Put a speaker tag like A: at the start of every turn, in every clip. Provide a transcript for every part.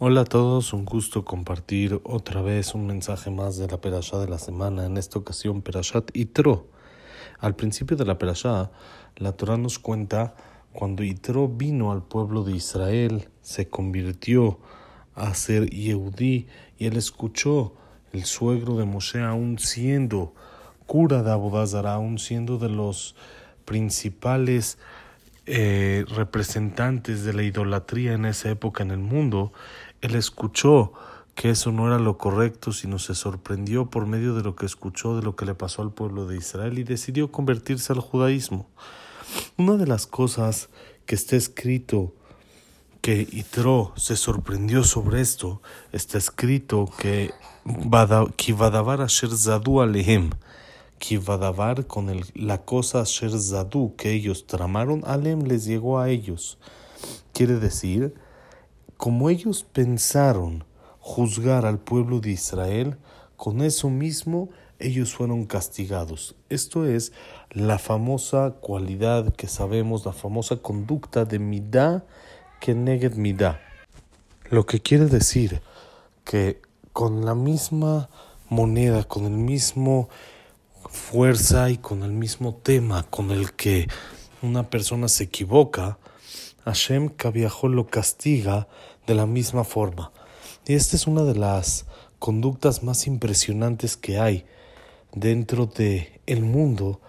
A: Hola a todos, un gusto compartir otra vez un mensaje más de la Perashá de la semana, en esta ocasión Perashat Itro. Al principio de la Perashá, la Torah nos cuenta cuando Itro vino al pueblo de Israel, se convirtió a ser Yehudí y él escuchó el suegro de Moshe aún siendo cura de Abodazara, aún siendo de los principales eh, representantes de la idolatría en esa época en el mundo, él escuchó que eso no era lo correcto, sino se sorprendió por medio de lo que escuchó de lo que le pasó al pueblo de Israel y decidió convertirse al judaísmo. Una de las cosas que está escrito que Itro se sorprendió sobre esto, está escrito que Kivadavar Asher Zadu Alehem, Kivadavar con el, la cosa Asher Zadu que ellos tramaron, Alem les llegó a ellos. Quiere decir, como ellos pensaron juzgar al pueblo de Israel, con eso mismo ellos fueron castigados. Esto es la famosa cualidad que sabemos, la famosa conducta de Midah que Neged Midah. Lo que quiere decir que con la misma moneda, con el mismo fuerza y con el mismo tema con el que una persona se equivoca, Hashem Kaviahol lo castiga de la misma forma. Y esta es una de las conductas más impresionantes que hay dentro de el mundo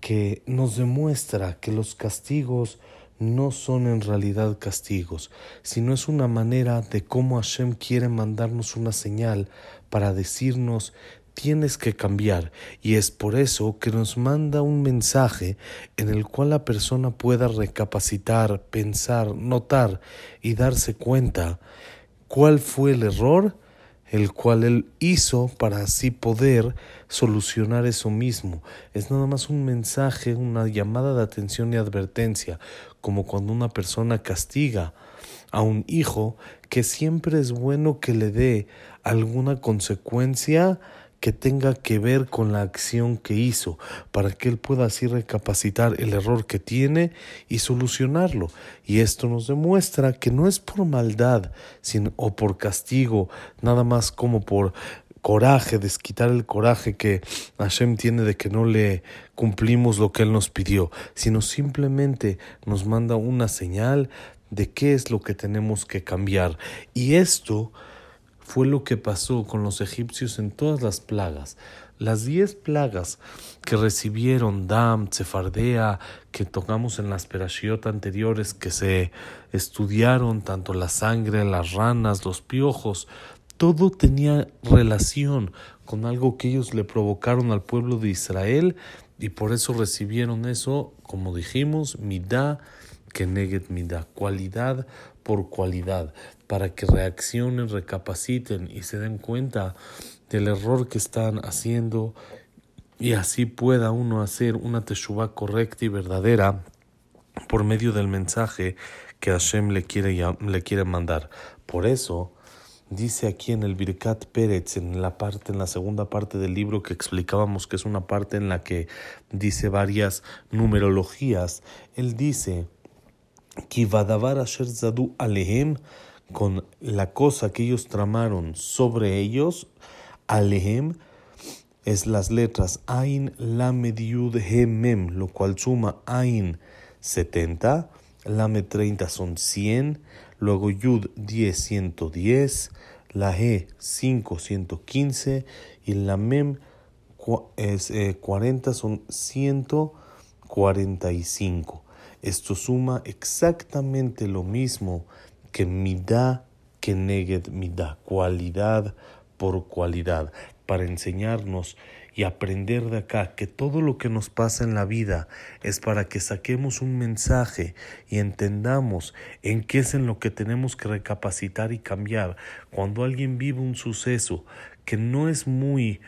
A: que nos demuestra que los castigos no son en realidad castigos, sino es una manera de cómo Hashem quiere mandarnos una señal para decirnos tienes que cambiar y es por eso que nos manda un mensaje en el cual la persona pueda recapacitar, pensar, notar y darse cuenta cuál fue el error el cual él hizo para así poder solucionar eso mismo. Es nada más un mensaje, una llamada de atención y advertencia, como cuando una persona castiga a un hijo, que siempre es bueno que le dé alguna consecuencia que tenga que ver con la acción que hizo, para que él pueda así recapacitar el error que tiene y solucionarlo. Y esto nos demuestra que no es por maldad sino, o por castigo, nada más como por coraje, desquitar el coraje que Hashem tiene de que no le cumplimos lo que Él nos pidió, sino simplemente nos manda una señal de qué es lo que tenemos que cambiar. Y esto fue lo que pasó con los egipcios en todas las plagas. Las diez plagas que recibieron Dam, Cefardea, que tocamos en las perashiot anteriores, que se estudiaron tanto la sangre, las ranas, los piojos, todo tenía relación con algo que ellos le provocaron al pueblo de Israel y por eso recibieron eso, como dijimos, midá que midá, cualidad por cualidad para que reaccionen, recapaciten y se den cuenta del error que están haciendo y así pueda uno hacer una teshuva correcta y verdadera por medio del mensaje que Hashem le quiere, le quiere mandar. Por eso, dice aquí en el Birkat Pérez, en la parte, en la segunda parte del libro que explicábamos, que es una parte en la que dice varias numerologías, él dice, Con la cosa que ellos tramaron sobre ellos, Alehem, es las letras Ain, Lamed, Yud, He, Mem, lo cual suma Ain 70, Lamed 30 son 100, luego Yud 10, 110, la He 5, 115 y la Mem es, 40 eh, son 145. Esto suma exactamente lo mismo que da que neged da cualidad por cualidad, para enseñarnos y aprender de acá que todo lo que nos pasa en la vida es para que saquemos un mensaje y entendamos en qué es en lo que tenemos que recapacitar y cambiar. Cuando alguien vive un suceso que no es muy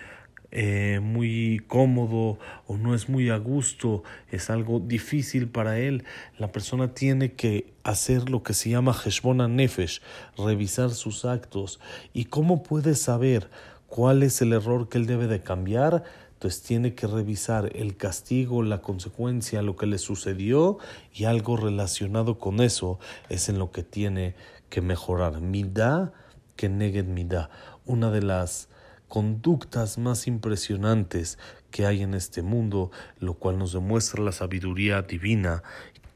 A: eh, muy cómodo o no es muy a gusto, es algo difícil para él, la persona tiene que hacer lo que se llama Heshbona Nefesh, revisar sus actos. ¿Y cómo puede saber cuál es el error que él debe de cambiar? Entonces tiene que revisar el castigo, la consecuencia, lo que le sucedió y algo relacionado con eso es en lo que tiene que mejorar. Midá que neged midá. Una de las conductas más impresionantes que hay en este mundo, lo cual nos demuestra la sabiduría divina.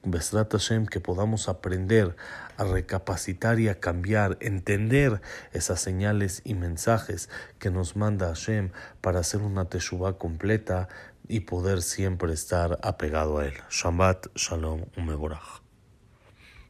A: Besrat Hashem, que podamos aprender a recapacitar y a cambiar, entender esas señales y mensajes que nos manda Hashem para hacer una teshuva completa y poder siempre estar apegado a él. Shabbat Shalom Umeborach.